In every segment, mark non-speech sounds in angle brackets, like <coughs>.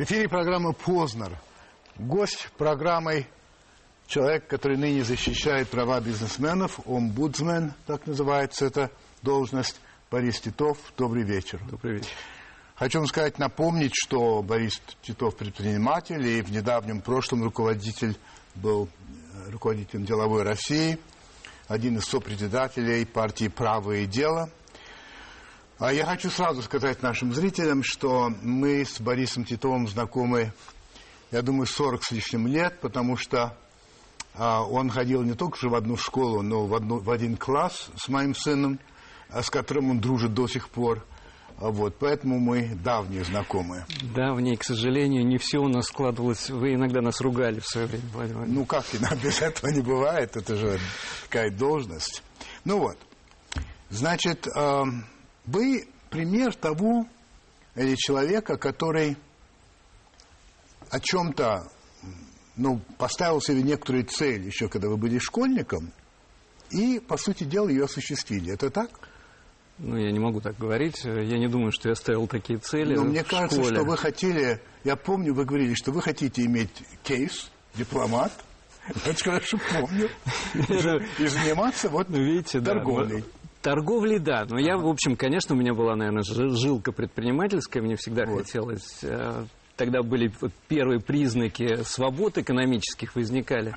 В эфире программа «Познер». Гость программы – человек, который ныне защищает права бизнесменов, омбудсмен, так называется эта должность, Борис Титов. Добрый вечер. Добрый вечер. Хочу вам сказать, напомнить, что Борис Титов предприниматель и в недавнем прошлом руководитель был э, руководителем деловой России, один из сопредседателей партии «Право и дело». А я хочу сразу сказать нашим зрителям, что мы с Борисом Титовым знакомы, я думаю, 40 с лишним лет, потому что а, он ходил не только же в одну школу, но в, одну, в один класс с моим сыном, а, с которым он дружит до сих пор. Вот, поэтому мы давние знакомые. Давние, к сожалению, не все у нас складывалось. Вы иногда нас ругали в свое время, Владимир Ну как, без этого не бывает, это же такая должность. Ну вот, значит, вы пример того или человека, который о чем-то ну, поставил себе некоторую цель еще когда вы были школьником, и, по сути дела, ее осуществили. Это так? Ну, я не могу так говорить. Я не думаю, что я ставил такие цели. Но мне кажется, школе. что вы хотели... Я помню, вы говорили, что вы хотите иметь кейс, дипломат. Я очень хорошо помню. <laughs> И заниматься вот ну, видите, торговлей. Торговли, да. Но я, в общем, конечно, у меня была, наверное, жилка предпринимательская. Мне всегда вот. хотелось... Э, тогда были вот первые признаки свобод экономических возникали.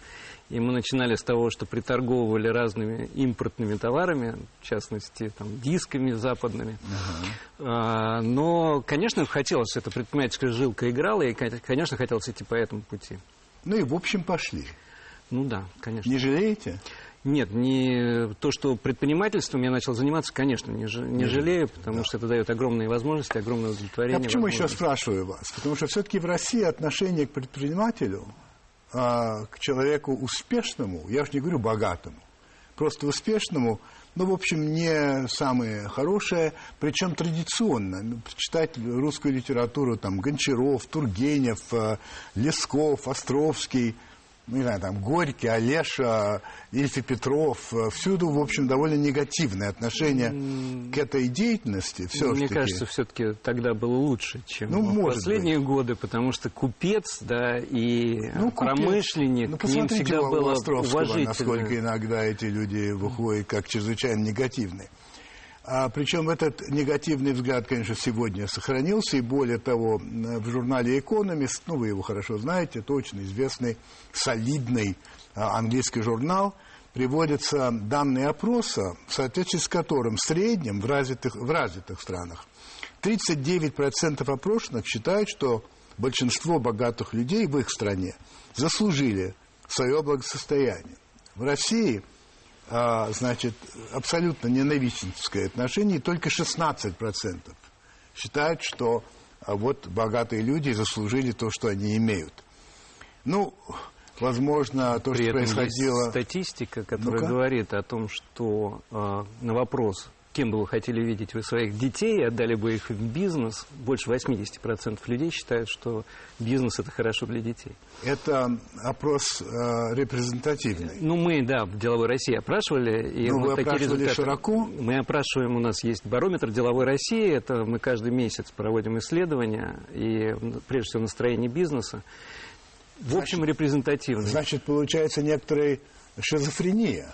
И мы начинали с того, что приторговывали разными импортными товарами, в частности, там, дисками западными. Uh-huh. А, но, конечно, хотелось, эта предпринимательская жилка играла, и, конечно, хотелось идти по этому пути. Ну и, в общем, пошли. Ну да, конечно. Не жалеете? Нет, не то, что предпринимательством я начал заниматься, конечно, не, не жалею, потому да. что это дает огромные возможности, огромное удовлетворение. А почему еще спрашиваю вас? Потому что все-таки в России отношение к предпринимателю, а, к человеку успешному, я уж не говорю богатому, просто успешному, ну, в общем, не самое хорошее, причем традиционно. Ну, читать русскую литературу, там, Гончаров, Тургенев, э, Лесков, Островский – не знаю, там, Горький, Олеша, Ильфи Петров, э, всюду, в общем, довольно негативное отношение к этой деятельности. Все Мне кажется, все-таки тогда было лучше, чем ну, в последние быть. годы, потому что купец, да, и ну, промышленник, ну, к ним всегда было уважительно. насколько иногда эти люди выходят как чрезвычайно негативные. А, причем этот негативный взгляд, конечно, сегодня сохранился, и более того, в журнале «Экономист», ну, вы его хорошо знаете, точно известный, солидный а, английский журнал, приводятся данные опроса, в соответствии с которым в среднем в развитых, в развитых странах 39% опрошенных считают, что большинство богатых людей в их стране заслужили свое благосостояние. В России – значит, абсолютно ненавистническое отношение, и только 16% считают, что а, вот богатые люди заслужили то, что они имеют. Ну, возможно, то, При что происходило... Есть статистика, которая ну говорит о том, что э, на вопрос кем бы вы хотели видеть вы своих детей, отдали бы их в бизнес, больше 80% людей считают, что бизнес – это хорошо для детей. Это опрос э, репрезентативный. Ну, мы, да, в «Деловой России» опрашивали. И ну, вот вы такие опрашивали результаты. широко? Мы опрашиваем, у нас есть барометр «Деловой России», это мы каждый месяц проводим исследования, и прежде всего настроение бизнеса. В значит, общем, репрезентативный. Значит, получается некоторая шизофрения.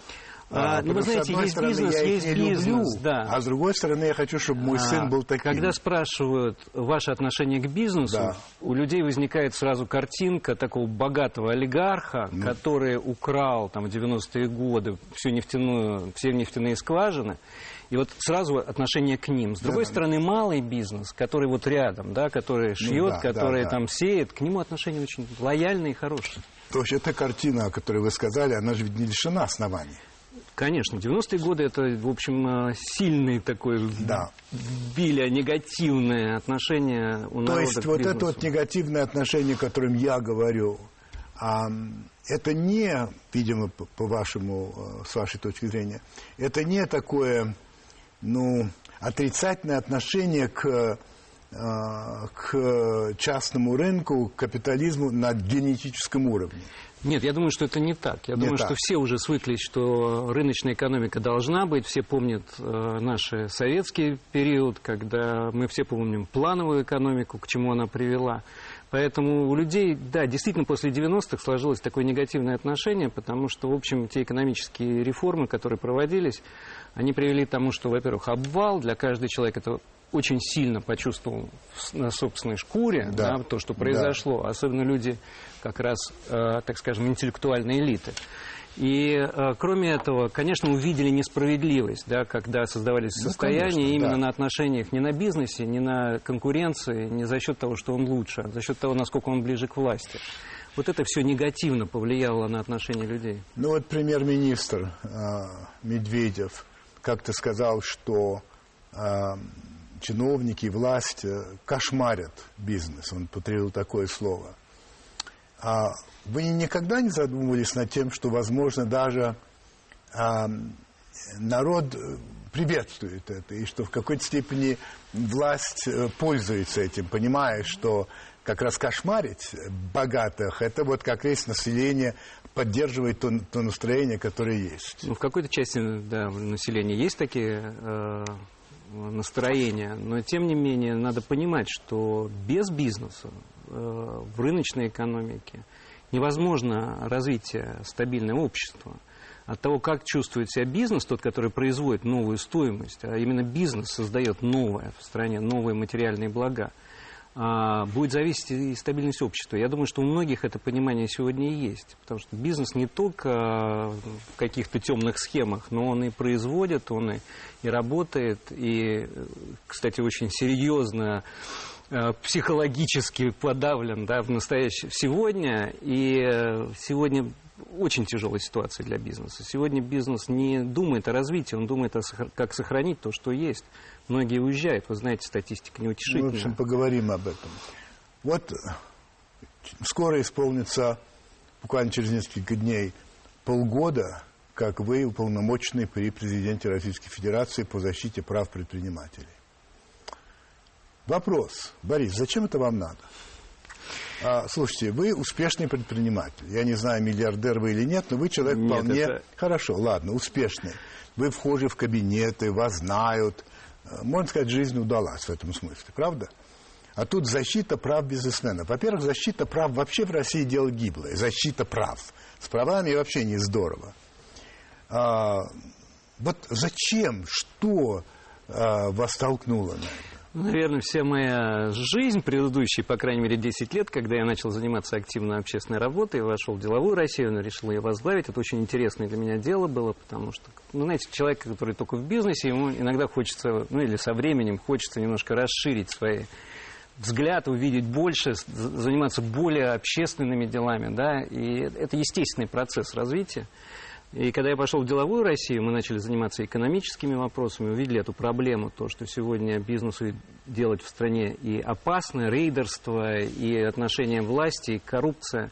А, ну, вы знаете, есть стороны, бизнес, есть бизнес, люблю, да. А с другой стороны, я хочу, чтобы мой а, сын был таким. Когда спрашивают ваше отношение к бизнесу, да. у людей возникает сразу картинка такого богатого олигарха, ну. который украл там в 90-е годы всю нефтяную, все нефтяные скважины. И вот сразу отношение к ним. С другой да, стороны, да. малый бизнес, который вот рядом, да, который шьет, ну, да, который да, да. там сеет, к нему отношение очень лояльное и хорошее. То есть эта картина, о которой вы сказали, она же ведь не лишена оснований. Конечно, 90-е годы это, в общем, э, сильный такой да. били негативное отношение у То народа есть вот это вот негативное отношение, о котором я говорю, это не, видимо, по вашему, э, с вашей точки зрения, это не такое, ну, отрицательное отношение к к частному рынку, к капитализму на генетическом уровне. Нет, я думаю, что это не так. Я не думаю, так. что все уже свыклись, что рыночная экономика должна быть. Все помнят э, наш советский период, когда мы все помним плановую экономику, к чему она привела. Поэтому у людей, да, действительно после 90-х сложилось такое негативное отношение, потому что, в общем, те экономические реформы, которые проводились, они привели к тому, что, во-первых, обвал для каждого человека это очень сильно почувствовал на собственной шкуре да. Да, то, что произошло. Да. Особенно люди, как раз, э, так скажем, интеллектуальной элиты. И э, кроме этого, конечно, увидели несправедливость, да, когда создавались ну, состояния конечно, именно да. на отношениях не на бизнесе, не на конкуренции, не за счет того, что он лучше, а за счет того, насколько он ближе к власти. Вот это все негативно повлияло на отношения людей. Ну вот премьер-министр э, Медведев как-то сказал, что э, чиновники власть э, кошмарят бизнес. Он потребовал такое слово. А вы никогда не задумывались над тем, что, возможно, даже а, народ э, приветствует это, и что в какой-то степени власть э, пользуется этим, понимая, что как раз кошмарить богатых, это вот как раз население поддерживает то, то настроение, которое есть. Ну, в какой-то части да, населения есть такие э, настроения, но тем не менее надо понимать, что без бизнеса э, в рыночной экономике невозможно развитие стабильного общества. От того, как чувствует себя бизнес, тот, который производит новую стоимость, а именно бизнес создает новое в стране, новые материальные блага, будет зависеть и стабильность общества. Я думаю, что у многих это понимание сегодня и есть. Потому что бизнес не только в каких-то темных схемах, но он и производит, он и, и работает, и, кстати, очень серьезно Э, психологически подавлен да, в настоящем сегодня. И э, сегодня очень тяжелая ситуация для бизнеса. Сегодня бизнес не думает о развитии, он думает, о, как сохранить то, что есть. Многие уезжают, вы знаете, статистика неутешительная. В общем, поговорим об этом. Вот скоро исполнится, буквально через несколько дней, полгода, как вы уполномоченный при президенте Российской Федерации по защите прав предпринимателей. Вопрос. Борис, зачем это вам надо? А, слушайте, вы успешный предприниматель. Я не знаю, миллиардер вы или нет, но вы человек нет, вполне... Это... Хорошо, ладно, успешный. Вы вхожи в кабинеты, вас знают. А, можно сказать, жизнь удалась в этом смысле, правда? А тут защита прав бизнесменов. Во-первых, защита прав вообще в России дело гиблое. Защита прав. С правами вообще не здорово. А, вот зачем, что а, вас толкнуло на это? Наверное, вся моя жизнь, предыдущие, по крайней мере, 10 лет, когда я начал заниматься активно общественной работой, вошел в деловую Россию, но решил ее возглавить. Это очень интересное для меня дело было, потому что, ну, знаете, человек, который только в бизнесе, ему иногда хочется, ну, или со временем хочется немножко расширить свои взгляды, увидеть больше, заниматься более общественными делами, да, и это естественный процесс развития. И когда я пошел в деловую Россию, мы начали заниматься экономическими вопросами, увидели эту проблему, то, что сегодня бизнесу делать в стране и опасно, рейдерство, и отношения власти, и коррупция.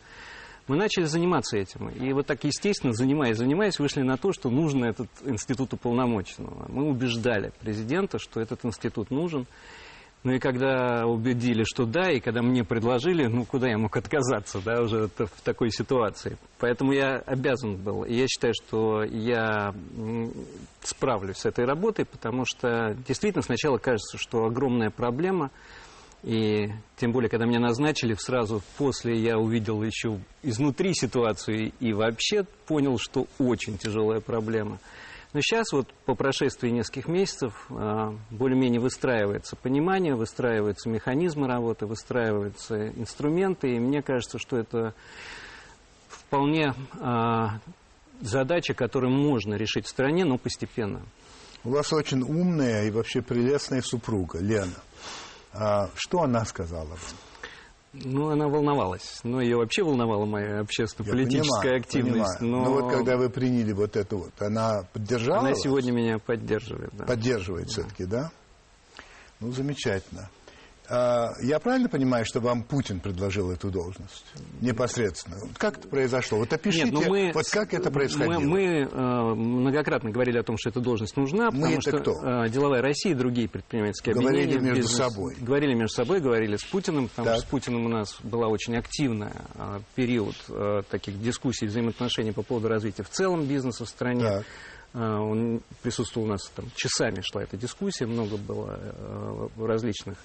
Мы начали заниматься этим. И вот так, естественно, занимаясь, занимаясь, вышли на то, что нужен этот институт уполномоченного. Мы убеждали президента, что этот институт нужен. Ну и когда убедили, что да, и когда мне предложили, ну куда я мог отказаться, да, уже в такой ситуации. Поэтому я обязан был. И я считаю, что я справлюсь с этой работой, потому что действительно сначала кажется, что огромная проблема. И тем более, когда меня назначили, сразу после я увидел еще изнутри ситуацию и вообще понял, что очень тяжелая проблема. Но сейчас вот по прошествии нескольких месяцев а, более-менее выстраивается понимание, выстраиваются механизмы работы, выстраиваются инструменты, и мне кажется, что это вполне а, задача, которую можно решить в стране, но постепенно. У вас очень умная и вообще прелестная супруга, Лена. А что она сказала вам? Ну, она волновалась. Но ее вообще волновала моя общественно-политическая активность. Понимаю. Но... но вот когда вы приняли вот это вот, она поддержала Она вас? сегодня меня поддерживает, да. Поддерживает да. все-таки, да? Ну, замечательно. А, я правильно понимаю, что вам Путин предложил эту должность непосредственно? Как это произошло? Вот опишите, Нет, ну мы, вот как это происходило. Мы, мы э, многократно говорили о том, что эта должность нужна, потому мы что кто? Э, деловая Россия и другие предпринимательские говорили объединения... Говорили между бизнес, собой. Говорили между собой, говорили с Путиным, потому так. что с Путиным у нас была очень активная э, период э, таких дискуссий, взаимоотношений по поводу развития в целом бизнеса в стране. Так. Он присутствовал у нас там часами шла эта дискуссия, много было различных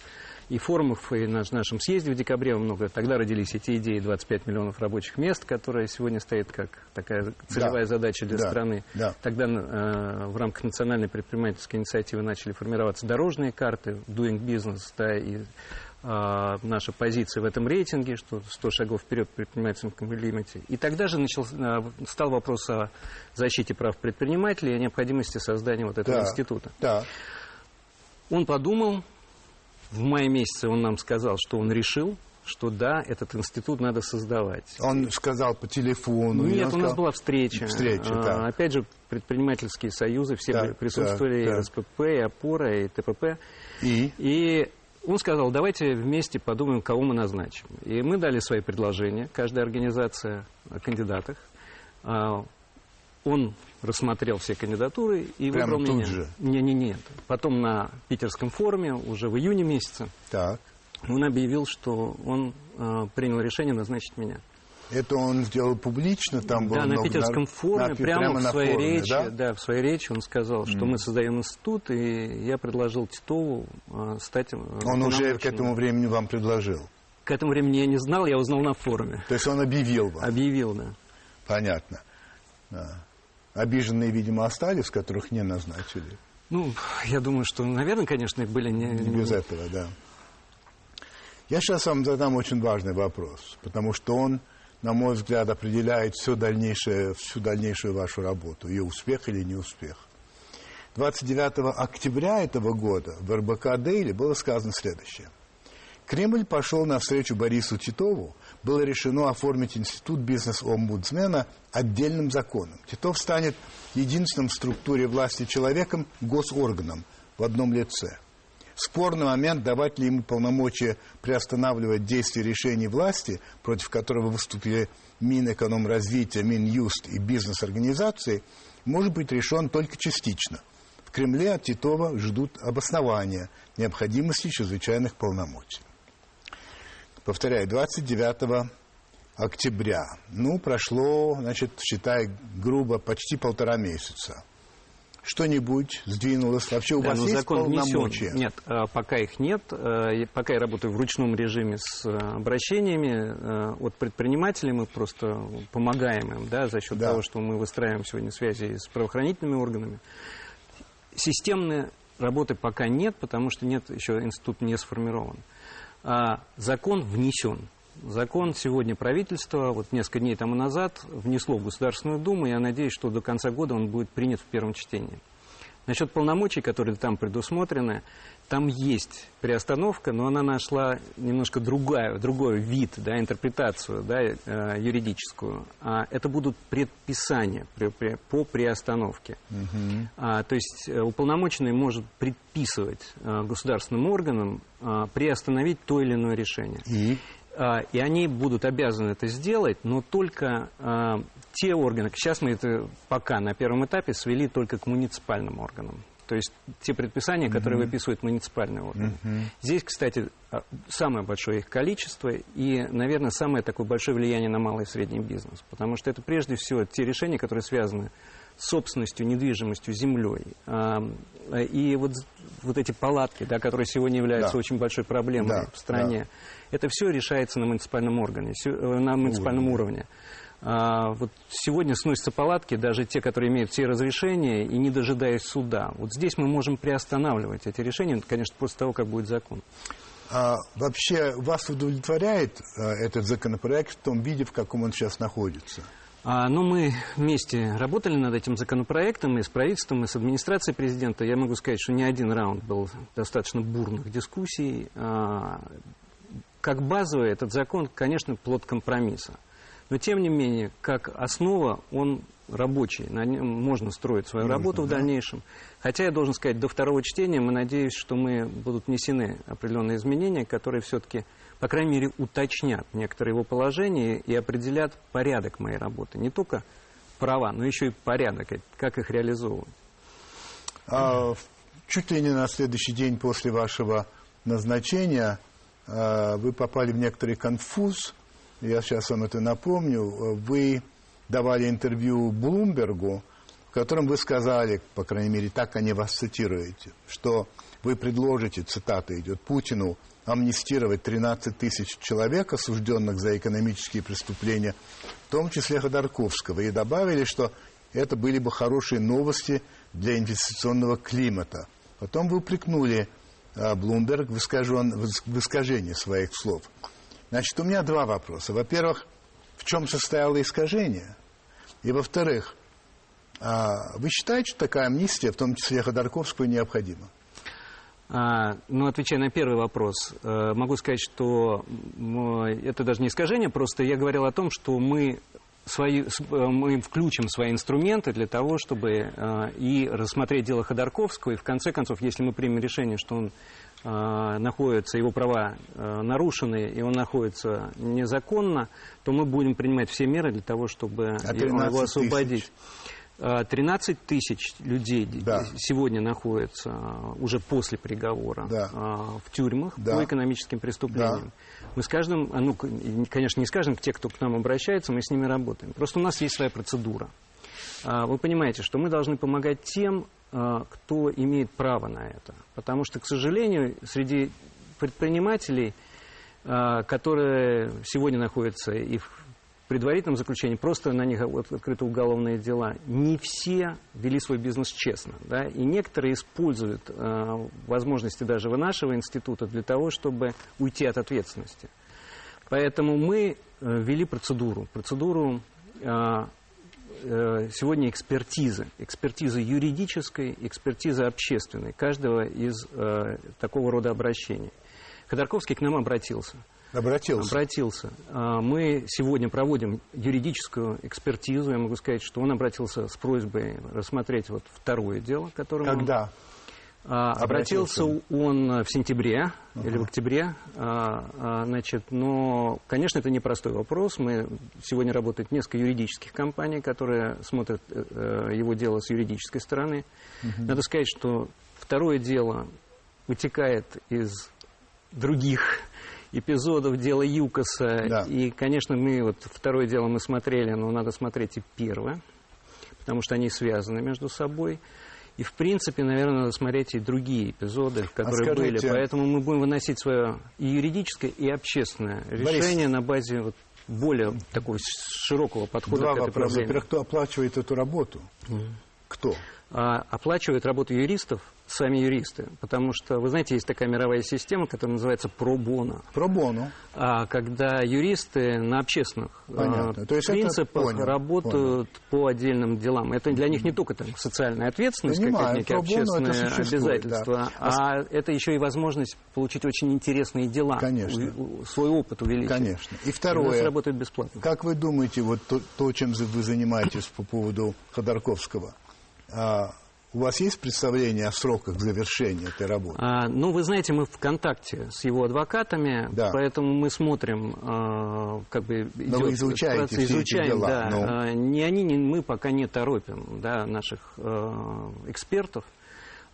и форумов, и на нашем съезде в декабре много. Тогда родились эти идеи 25 миллионов рабочих мест, которые сегодня стоит как такая целевая да. задача для да. страны. Да. Тогда э, в рамках национальной предпринимательской инициативы начали формироваться дорожные карты, doing business, да, и э, наша позиция в этом рейтинге, что 100 шагов вперед в предпринимательском климате. И тогда же начал, э, стал вопрос о защите прав предпринимателей и о необходимости создания вот этого да. института. Да. Он подумал, в мае месяце он нам сказал, что он решил, что да, этот институт надо создавать. Он сказал по телефону? Нет, у сказал... нас была встреча. Встреча, а, да. Опять же, предпринимательские союзы, все да, присутствовали, да, и РСПП, и ОПОРА, и ТПП. И? И он сказал, давайте вместе подумаем, кого мы назначим. И мы дали свои предложения, каждая организация о кандидатах. А, он рассмотрел все кандидатуры и Прямо выбрал тут меня. же? Не, не, нет. Потом на питерском форуме уже в июне месяце так. он объявил, что он э, принял решение назначить меня. Это он сделал публично, там было Да, на питерском на, форуме, на, прямо, прямо в своей форуме, речи, да? да, в своей речи он сказал, что Mm. мы создаем институт, и я предложил Титову э, стать. э, Он уже к этому времени вам предложил. К этому времени я не знал, я узнал на форуме. То есть он объявил вам. Объявил, да. Понятно. Да. Обиженные, видимо, остались, которых не назначили. Ну, я думаю, что, наверное, конечно, были не... Не без этого, да. Я сейчас вам задам очень важный вопрос, потому что он, на мой взгляд, определяет всю дальнейшую, всю дальнейшую вашу работу, ее успех или неуспех. 29 октября этого года в РБК Дейли было сказано следующее. Кремль пошел навстречу Борису Титову, было решено оформить институт бизнес-омбудсмена отдельным законом. Титов станет единственным в структуре власти человеком госорганом в одном лице. Спорный момент, давать ли ему полномочия приостанавливать действия решений власти, против которого выступили Минэкономразвития, Минюст и бизнес-организации, может быть решен только частично. В Кремле от Титова ждут обоснования необходимости чрезвычайных полномочий. Повторяю, 29 октября. Ну, прошло, значит, считай, грубо, почти полтора месяца. Что-нибудь сдвинулось? Вообще у Да, вас есть закон полномочия? внесен. Нет, а, пока их нет. И Пока я работаю в ручном режиме с а, обращениями от предпринимателей, мы просто помогаем им, да, за счет Да. того, что мы выстраиваем сегодня связи с правоохранительными органами. Системной работы пока нет, потому что нет, еще институт не сформирован. А закон внесен. Закон сегодня правительство, вот несколько дней тому назад, внесло в Государственную Думу. Я надеюсь, что до конца года он будет принят в первом чтении. Насчет полномочий, которые там предусмотрены, там есть приостановка, но она нашла немножко другая, другой вид, да, интерпретацию да, э, юридическую. А это будут предписания при- при- по приостановке. А, то есть э, уполномоченный может предписывать э, государственным органам приостановить то или иное решение. И? А, и они будут обязаны это сделать, но только а, те органы, сейчас мы это пока на первом этапе свели только к муниципальным органам. То есть те предписания, которые выписывают муниципальные органы. Здесь, кстати, а, самое большое их количество и, наверное, самое такое большое влияние на малый и средний бизнес. Потому что это прежде всего те решения, которые связаны с собственностью, недвижимостью, землей. И вот, вот эти палатки, да, которые сегодня являются Да. очень большой проблемой Да, в стране, это все решается на муниципальном органе, э, на муниципальном уровне. А, вот сегодня сносятся палатки, даже те, которые имеют все разрешения, и не дожидаясь суда. Вот здесь мы можем приостанавливать эти решения, конечно, после того, как будет закон. А, вообще, вас удовлетворяет а, этот законопроект в том виде, в каком он сейчас находится? А, ну, мы вместе работали над этим законопроектом и с правительством, и с администрацией президента. Я могу сказать, что не один раунд был достаточно бурных дискуссий. А, как базовый этот закон, конечно, плод компромисса. Но, тем не менее, как основа, он рабочий. На нем можно строить свою Можно, работу в да. дальнейшем. Хотя, я должен сказать, до второго чтения мы надеемся, что мы будут внесены определенные изменения, которые все-таки, по крайней мере, уточнят некоторые его положения и определят порядок моей работы. Не только права, но еще и порядок, как их реализовывать. А, чуть ли не на следующий день после вашего назначения а, вы попали в некоторый конфуз. Я сейчас вам это напомню. Вы давали интервью Блумбергу в котором вы сказали, по крайней мере, так они вас цитируете, что вы предложите, цитата идет, Путину амнистировать 13 тысяч человек, осужденных за экономические преступления, в том числе Ходорковского, и добавили, что это были бы хорошие новости для инвестиционного климата. Потом вы упрекнули а, Блумберг в, искажен, в искажении своих слов. Значит, у меня два вопроса. Во-первых, в чем состояло искажение? И во-вторых, а, вы считаете, что такая амнистия, в том числе Ходорковскую, необходима? А, ну, отвечая на первый вопрос, э, могу сказать, что это даже не искажение, просто я говорил о том, что мы свои, э, мы включим свои инструменты для того, чтобы э, и рассмотреть дело Ходорковского, и в конце концов, если мы примем решение, что он находится, его права нарушены, и он находится незаконно, то мы будем принимать все меры для того, чтобы а его освободить. Тысяч. 13 тысяч людей да. сегодня находятся уже после приговора да. в тюрьмах да. по экономическим преступлениям. Да. Мы с каждым, ну, конечно, не с каждым, те, кто к нам обращается, мы с ними работаем. Просто у нас есть своя процедура. Вы понимаете, что мы должны помогать тем, кто имеет право на это. Потому что, к сожалению, среди предпринимателей, которые сегодня находятся и в предварительном заключении просто на них открыты уголовные дела. Не все вели свой бизнес честно. Да? И некоторые используют э, возможности даже нашего института для того, чтобы уйти от ответственности. Поэтому мы э, ввели процедуру. Процедуру э, э, сегодня экспертизы. Экспертизы юридической, экспертизы общественной. Каждого из э, такого рода обращений. Ходорковский к нам обратился – Обратился. Обратился. А, мы сегодня проводим юридическую экспертизу. Я могу сказать, что он обратился с просьбой рассмотреть вот второе дело, которое Когда? Он... Обратился, обратился он в сентябре uh-huh. или в октябре, а, а, значит, но, конечно, это непростой вопрос. Мы сегодня работает несколько юридических компаний, которые смотрят э, э, его дело с юридической стороны. Uh-huh. Надо сказать, что второе дело вытекает из других эпизодов дела Юкоса. Да. И, конечно, мы вот второе дело мы смотрели, но надо смотреть и первое, потому что они связаны между собой. И, в принципе, наверное, надо смотреть и другие эпизоды, которые а скажите, были. Поэтому мы будем выносить свое и юридическое, и общественное решение Борис, на базе вот более такого широкого подхода два к этой вопроса. проблеме. Во-первых, кто оплачивает эту работу? Mm. Кто? А, оплачивает работу юристов сами юристы. Потому что, вы знаете, есть такая мировая система, которая называется пробона. Пробону. А когда юристы на общественных а, То есть принципах понял, работают понял. по отдельным делам. Это для них не только там, социальная ответственность, Понимаю, как некие общественные обязательства, да. а, а это еще и возможность получить очень интересные дела. Конечно. У, свой опыт увеличить. Конечно. И второе. И работает бесплатно. Как вы думаете, вот то, то, чем вы занимаетесь по поводу Ходорковского, а, у вас есть представление о сроках завершения этой работы? А, ну, вы знаете, мы в контакте с его адвокатами, да. поэтому мы смотрим, а, как бы идет Но вы изучаете все изучаем, эти дела. Да, ну. а, ни они, ни мы пока не торопим да, наших а, экспертов.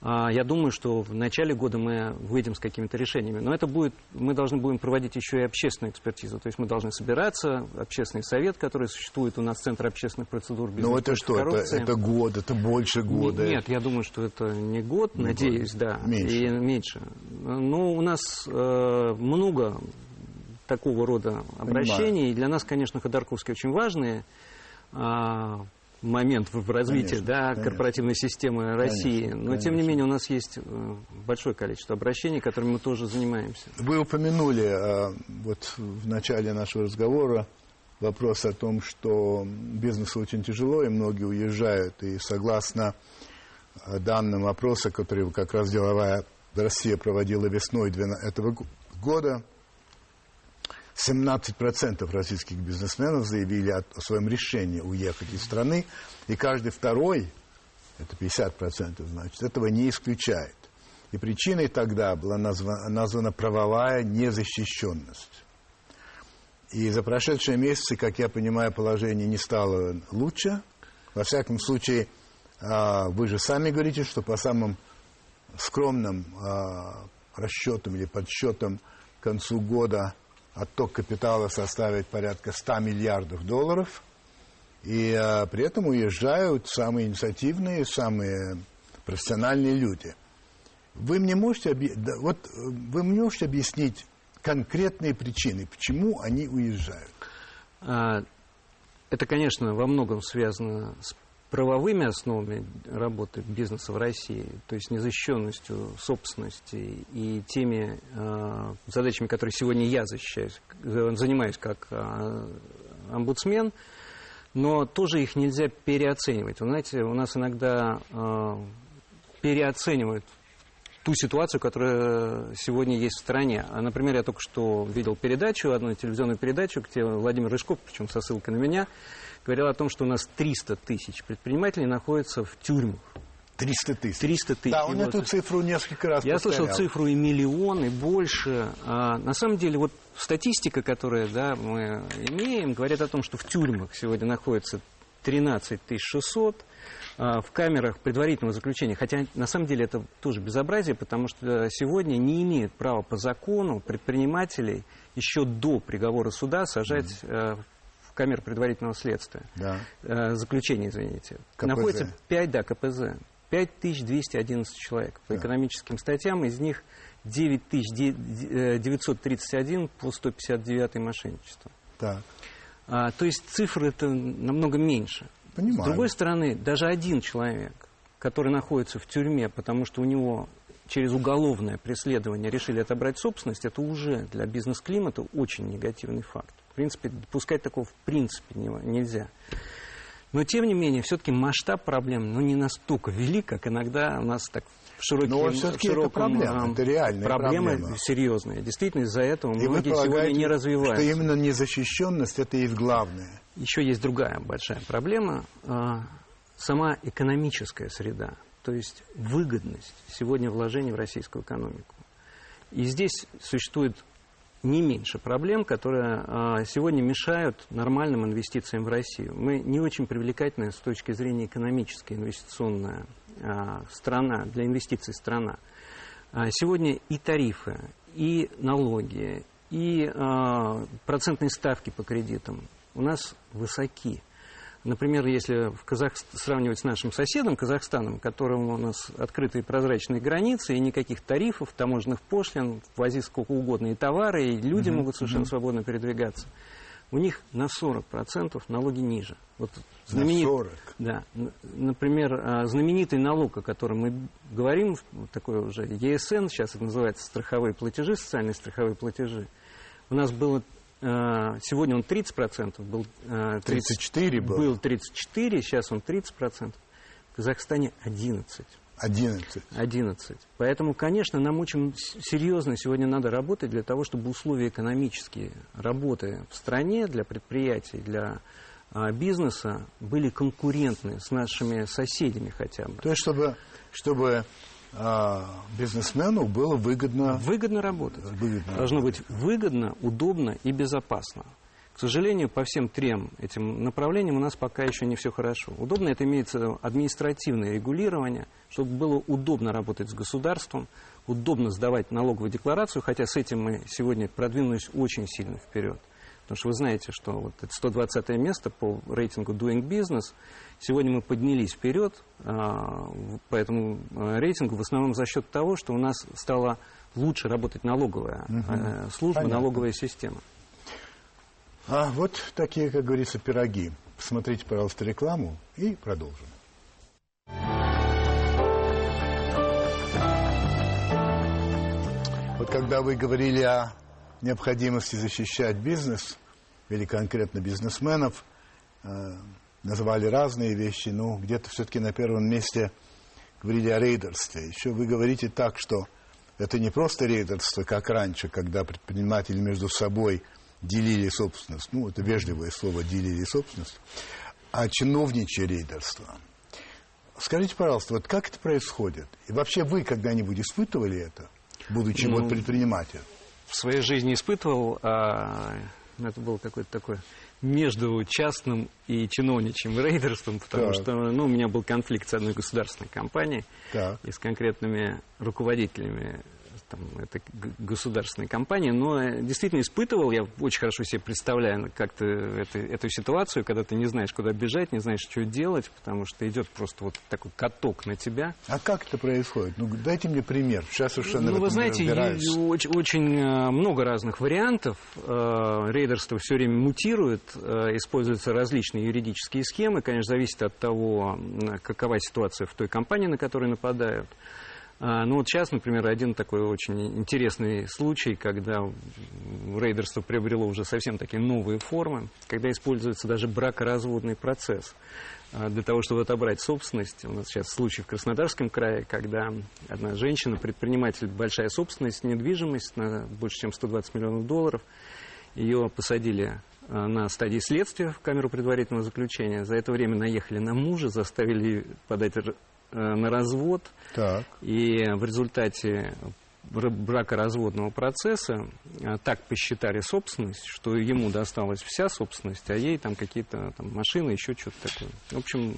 А, я думаю, что в начале года мы выйдем с какими-то решениями. Но это будет, мы должны будем проводить еще и общественную экспертизу. То есть мы должны собираться, общественный совет, который существует у нас, Центр общественных процедур бизнес Ну это что, это, это год, это больше года? Нет, нет, я думаю, что это не год, не надеюсь, год. да. Меньше. И меньше. Но у нас э, много такого рода обращений. Понимаю. И для нас, конечно, Ходорковские очень важные. Момент в развитии конечно, да, конечно. корпоративной системы России. Конечно, Но, конечно. тем не менее, у нас есть э, большое количество обращений, которыми мы тоже занимаемся. Вы упомянули э, вот в начале нашего разговора вопрос о том, что бизнесу очень тяжело, и многие уезжают. И согласно э, данным опроса, который как раз деловая Россия проводила весной этого года, 17% российских бизнесменов заявили о, своем решении уехать из страны, и каждый второй, это 50%, значит, этого не исключает. И причиной тогда была названа, названа правовая незащищенность. И за прошедшие месяцы, как я понимаю, положение не стало лучше. Во всяком случае, а, вы же сами говорите, что по самым скромным а, расчетам или подсчетам к концу года отток капитала составит порядка 100 миллиардов долларов. И а, при этом уезжают самые инициативные, самые профессиональные люди. Вы мне можете, объ... вот, э, вы мне можете объяснить конкретные причины, почему они уезжают? А, это, конечно, во многом связано с правовыми основами работы бизнеса в России, то есть незащищенностью собственности и теми э, задачами, которые сегодня я защищаюсь, занимаюсь как э, омбудсмен, но тоже их нельзя переоценивать. Вы знаете, у нас иногда э, переоценивают ту ситуацию, которая сегодня есть в стране. А, например, я только что видел передачу, одну телевизионную передачу, где Владимир Рыжков, причем со ссылкой на меня, говорил о том, что у нас 300 тысяч предпринимателей находятся в тюрьмах. 300 тысяч. 300 тысяч. Да, он эту цифру несколько раз Я повторял. слышал цифру и миллион, и больше. А, на самом деле, вот статистика, которую да, мы имеем, говорит о том, что в тюрьмах сегодня находится 13 600, а, в камерах предварительного заключения. Хотя на самом деле это тоже безобразие, потому что сегодня не имеют права по закону предпринимателей еще до приговора суда сажать mm-hmm. В камеру предварительного следствия. Да. Э, заключения, извините. КПЗ. Находится 5, да, КПЗ. 5211 человек по да. экономическим статьям, из них 9931 э, по 159 мошенничество. Так. А, то есть цифры это намного меньше. Понимаю. С другой стороны, даже один человек, который находится в тюрьме, потому что у него через уголовное преследование решили отобрать собственность, это уже для бизнес-климата очень негативный факт. В принципе, допускать такого в принципе нельзя. Но, тем не менее, все-таки масштаб проблем ну, не настолько велик, как иногда у нас так в широком... Но все-таки это проблема, это реальная проблема. Проблема серьезная. Действительно, из-за этого И многие сегодня не развиваются. что именно незащищенность – это есть главное. Еще есть другая большая проблема а, – сама экономическая среда, то есть выгодность сегодня вложений в российскую экономику. И здесь существует не меньше проблем, которые а, сегодня мешают нормальным инвестициям в Россию. Мы не очень привлекательная с точки зрения экономической инвестиционная а, страна, для инвестиций страна. А, сегодня и тарифы, и налоги, и процентные ставки по кредитам у нас высоки. Например, если в Казах... сравнивать с нашим соседом Казахстаном, у которого у нас открытые прозрачные границы и никаких тарифов, таможенных пошлин, возить сколько угодно и товары, и люди mm-hmm. могут совершенно mm-hmm. свободно передвигаться. У них на 40% налоги ниже. Вот знаменит... На 40? Да. Например, а, знаменитый налог, о котором мы говорим, такой уже ЕСН, сейчас это называется страховые платежи, социальные страховые платежи. У нас было сегодня он 30%, был 30, 34 был. Был 34, сейчас он 30%. В Казахстане 11. 11. 11. Поэтому, конечно, нам очень серьезно сегодня надо работать для того, чтобы условия экономические работы в стране для предприятий, для а, бизнеса были конкурентны с нашими соседями хотя бы. То есть, чтобы, чтобы бизнесмену было выгодно... Выгодно работать. Выгодно Должно работать. быть выгодно, удобно и безопасно. К сожалению, по всем трем этим направлениям у нас пока еще не все хорошо. Удобно это имеется административное регулирование, чтобы было удобно работать с государством, удобно сдавать налоговую декларацию, хотя с этим мы сегодня продвинулись очень сильно вперед. Потому что вы знаете, что вот это 120 место по рейтингу Doing Business, сегодня мы поднялись вперед а, по этому а, рейтингу в основном за счет того, что у нас стала лучше работать налоговая угу. служба, Понятно. налоговая система. А вот такие, как говорится, пироги. Посмотрите, пожалуйста, рекламу и продолжим. Вот когда вы говорили о необходимости защищать бизнес или конкретно бизнесменов, э, называли разные вещи, но где-то все-таки на первом месте говорили о рейдерстве. Еще вы говорите так, что это не просто рейдерство, как раньше, когда предприниматели между собой делили собственность, ну, это вежливое слово «делили собственность», а чиновничье рейдерство. Скажите, пожалуйста, вот как это происходит? И вообще вы когда-нибудь испытывали это, будучи ну, вот предпринимателем? в своей жизни испытывал, а это был какой-то такой между частным и чиновничьим рейдерством, потому так. что ну, у меня был конфликт с одной государственной компанией так. и с конкретными руководителями там, это государственная компания, но действительно испытывал, я очень хорошо себе представляю как-то это, эту ситуацию, когда ты не знаешь, куда бежать, не знаешь, что делать, потому что идет просто вот такой каток на тебя. А как это происходит? Ну, дайте мне пример. Сейчас совершенно Ну, вы знаете, очень, очень э, много разных вариантов. Э, рейдерство все время мутирует, э, используются различные юридические схемы, конечно, зависит от того, какова ситуация в той компании, на которую нападают. А, ну вот сейчас, например, один такой очень интересный случай, когда рейдерство приобрело уже совсем такие новые формы, когда используется даже бракоразводный процесс а, для того, чтобы отобрать собственность. У нас сейчас случай в Краснодарском крае, когда одна женщина, предприниматель, большая собственность, недвижимость на больше, чем 120 миллионов долларов, ее посадили а, на стадии следствия в камеру предварительного заключения. За это время наехали на мужа, заставили подать на развод. Так. И в результате бракоразводного процесса э, так посчитали собственность, что ему досталась вся собственность, а ей там какие-то там, машины, еще что-то такое. В общем,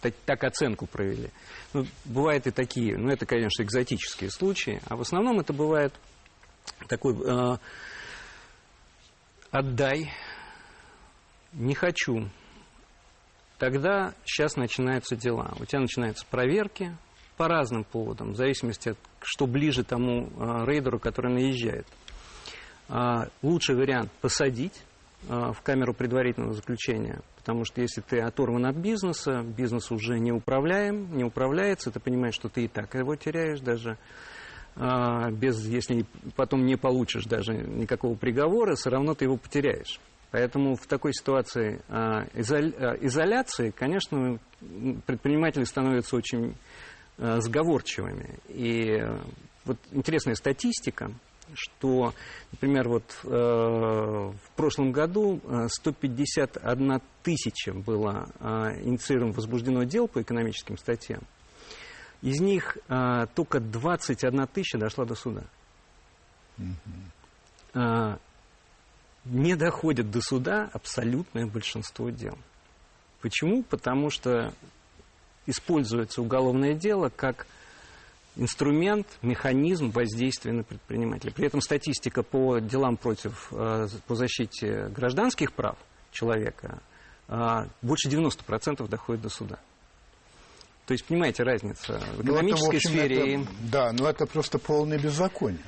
так, так оценку провели. Ну, бывают и такие, ну, это, конечно, экзотические случаи, а в основном это бывает такой э, «отдай», «не хочу», тогда сейчас начинаются дела. У тебя начинаются проверки по разным поводам, в зависимости от, что ближе тому э, рейдеру, который наезжает. Э, лучший вариант посадить э, в камеру предварительного заключения, потому что если ты оторван от бизнеса, бизнес уже не управляем, не управляется, ты понимаешь, что ты и так его теряешь даже без, если потом не получишь даже никакого приговора, все равно ты его потеряешь. Поэтому в такой ситуации а, а, изоляции, конечно, предприниматели становятся очень а, сговорчивыми. И вот интересная статистика, что, например, вот в прошлом году 151 тысяча было инициировано, возбуждено дел по экономическим статьям. Из них только 21 тысяча дошла до суда. Mm-hmm не доходят до суда абсолютное большинство дел. Почему? Потому что используется уголовное дело как инструмент, механизм воздействия на предпринимателя. При этом статистика по делам против, э, по защите гражданских прав человека э, больше 90% доходит до суда. То есть, понимаете, разница в экономической ну, это, в общем, сфере. Это, да, но это просто полное беззаконие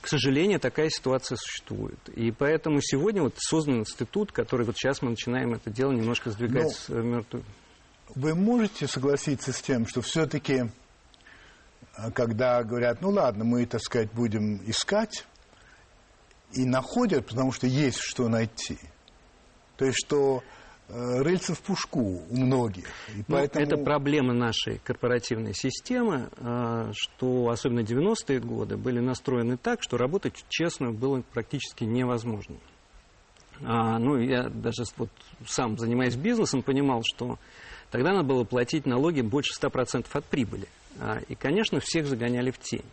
к сожалению, такая ситуация существует. И поэтому сегодня вот создан институт, который вот сейчас мы начинаем это дело немножко сдвигать Но ну, мертвую. Вы можете согласиться с тем, что все-таки, а, когда говорят, ну ладно, мы, так сказать, будем искать, и находят, потому что есть что найти. То есть, что Э, рыльца в пушку у многих. И ну, поэтому... Это проблема нашей корпоративной системы, э, что особенно 90-е годы были настроены так, что работать честно было практически невозможно. А, ну, я даже вот сам, занимаясь бизнесом, понимал, что тогда надо было платить налоги больше 100% от прибыли. А, и, конечно, всех загоняли в тень.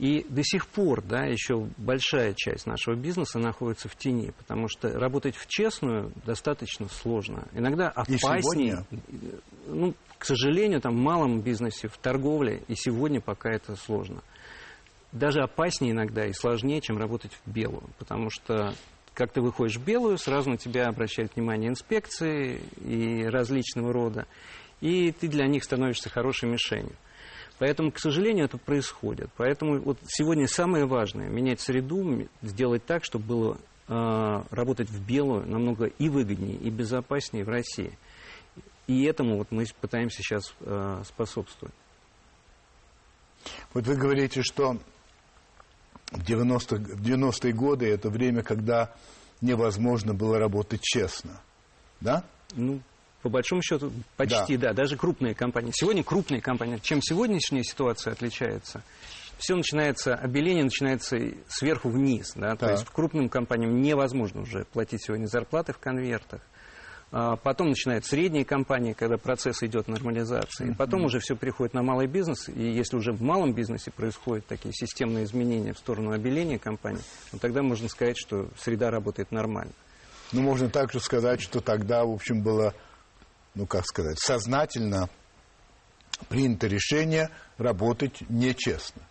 И до сих пор, да, еще большая часть нашего бизнеса находится в тени, потому что работать в честную достаточно сложно. Иногда опаснее. Ну, к сожалению, там в малом бизнесе, в торговле, и сегодня пока это сложно. Даже опаснее иногда и сложнее, чем работать в белую, потому что как ты выходишь в белую, сразу на тебя обращают внимание инспекции и различного рода, и ты для них становишься хорошей мишенью. Поэтому, к сожалению, это происходит. Поэтому вот сегодня самое важное – менять среду, сделать так, чтобы было э, работать в белую намного и выгоднее, и безопаснее в России. И этому вот мы пытаемся сейчас э, способствовать. Вот вы говорите, что в 90-е, в 90 годы это время, когда невозможно было работать честно. Да? Ну, по большому счету, почти, да. да, даже крупные компании. Сегодня крупные компании. Чем сегодняшняя ситуация отличается? Все начинается, обеление начинается сверху вниз. Да? То есть крупным компаниям невозможно уже платить сегодня зарплаты в конвертах. А потом начинают средние компании, когда процесс идет нормализации. Потом уже все переходит на малый бизнес. И если уже в малом бизнесе происходят такие системные изменения в сторону обеления компаний, ну, тогда можно сказать, что среда работает нормально. Ну, можно также сказать, что тогда, в общем, было ну как сказать, сознательно принято решение работать нечестно.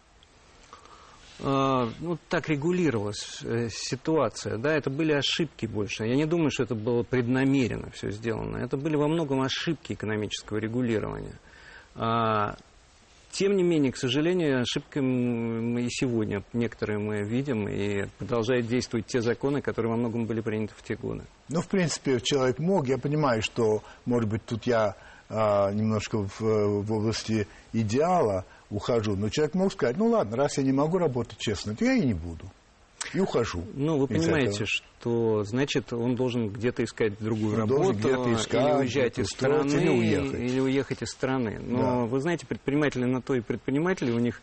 э, ну, так регулировалась э, ситуация, да, это были ошибки больше. Я не думаю, что это было преднамеренно все сделано. Это были во многом ошибки экономического регулирования. Тем не менее, к сожалению, ошибки мы и сегодня некоторые мы видим, и продолжают действовать те законы, которые во многом были приняты в те годы. Ну, в принципе, человек мог, я понимаю, что, может быть, тут я а, немножко в, в области идеала ухожу, но человек мог сказать, ну ладно, раз я не могу работать честно, то я и не буду и ухожу. Ну, вы понимаете, что, значит, он должен где-то искать другую он работу, где-то искать, или уезжать из страны, или уехать. или уехать из страны. Но, да. вы знаете, предприниматели на то и предприниматели, у них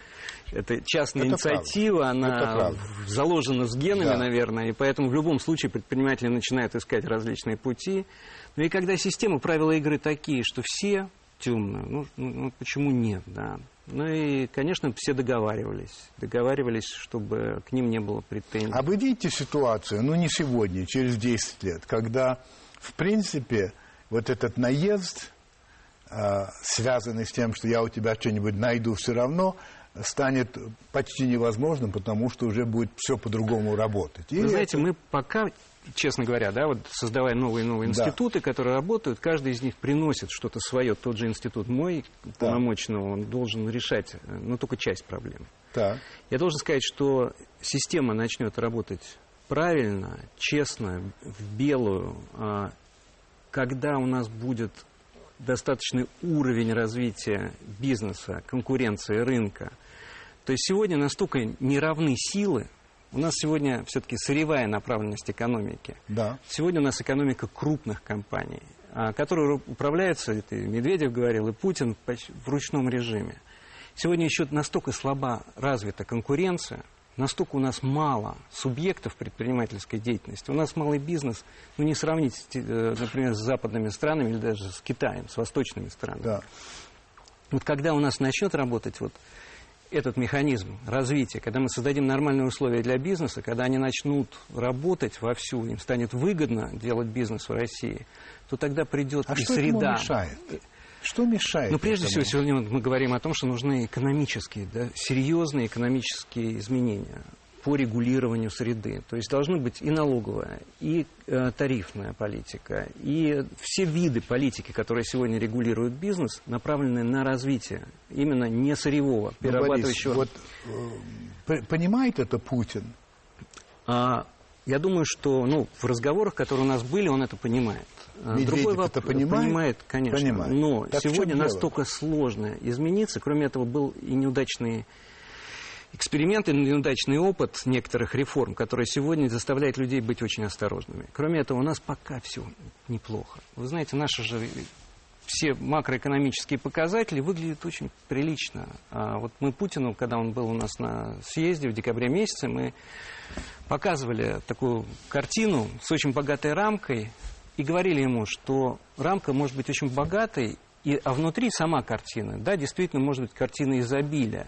это частная это инициатива, правда. она заложена с генами, да. наверное, и поэтому в любом случае предприниматели начинают искать различные пути. Ну и когда система, правила игры такие, что все темные, ну, ну, ну почему нет, да. Ну и, конечно, все договаривались. Договаривались, чтобы к ним не было претензий. А вы видите ситуацию, ну не сегодня, через 10 лет, когда, в принципе, вот этот наезд, э, связанный с тем, что я у тебя что-нибудь найду все равно, станет почти невозможным, потому что уже будет все по-другому работать. Вы знаете, это... мы пока честно говоря, да, вот создавая новые и новые институты, да. которые работают, каждый из них приносит что-то свое. Тот же институт мой, да. полномочного, он должен решать, ну, только часть проблем. Да. Я должен сказать, что система начнет работать правильно, честно, в белую, а, когда у нас будет достаточный уровень развития бизнеса, конкуренции, рынка. То есть сегодня настолько неравны силы, у нас сегодня все-таки сырьевая направленность экономики. Да. Сегодня у нас экономика крупных компаний, а, которые управляются, это и Медведев говорил, и Путин в ручном режиме. Сегодня еще настолько слаба развита конкуренция, настолько у нас мало субъектов предпринимательской деятельности. У нас малый бизнес, ну не сравнить, э, например, с западными странами или даже с Китаем, с восточными странами. Да. Вот когда у нас начнет работать вот этот механизм развития, когда мы создадим нормальные условия для бизнеса, когда они начнут работать вовсю, им станет выгодно делать бизнес в России, то тогда придет а и что среда. мешает? Что мешает? Ну, прежде этому? всего, сегодня мы говорим о том, что нужны экономические, да, серьезные экономические изменения по регулированию среды. То есть должны быть и налоговая, и э, тарифная политика, и все виды политики, которые сегодня регулируют бизнес, направлены на развитие именно не сырьевого, ну, перерабатывающего. вот, э, понимает это Путин? А, я думаю, что ну, в разговорах, которые у нас были, он это понимает. А, Медведев Другой вопрос, это понимает? Понимает, конечно. Понимает. Но так сегодня настолько сложно измениться. Кроме этого, был и неудачный эксперимент и неудачный опыт некоторых реформ, которые сегодня заставляют людей быть очень осторожными. Кроме этого, у нас пока все неплохо. Вы знаете, наши же все макроэкономические показатели выглядят очень прилично. А вот мы Путину, когда он был у нас на съезде в декабре месяце, мы показывали такую картину с очень богатой рамкой и говорили ему, что рамка может быть очень богатой, и, а внутри сама картина, да, действительно может быть картина изобилия.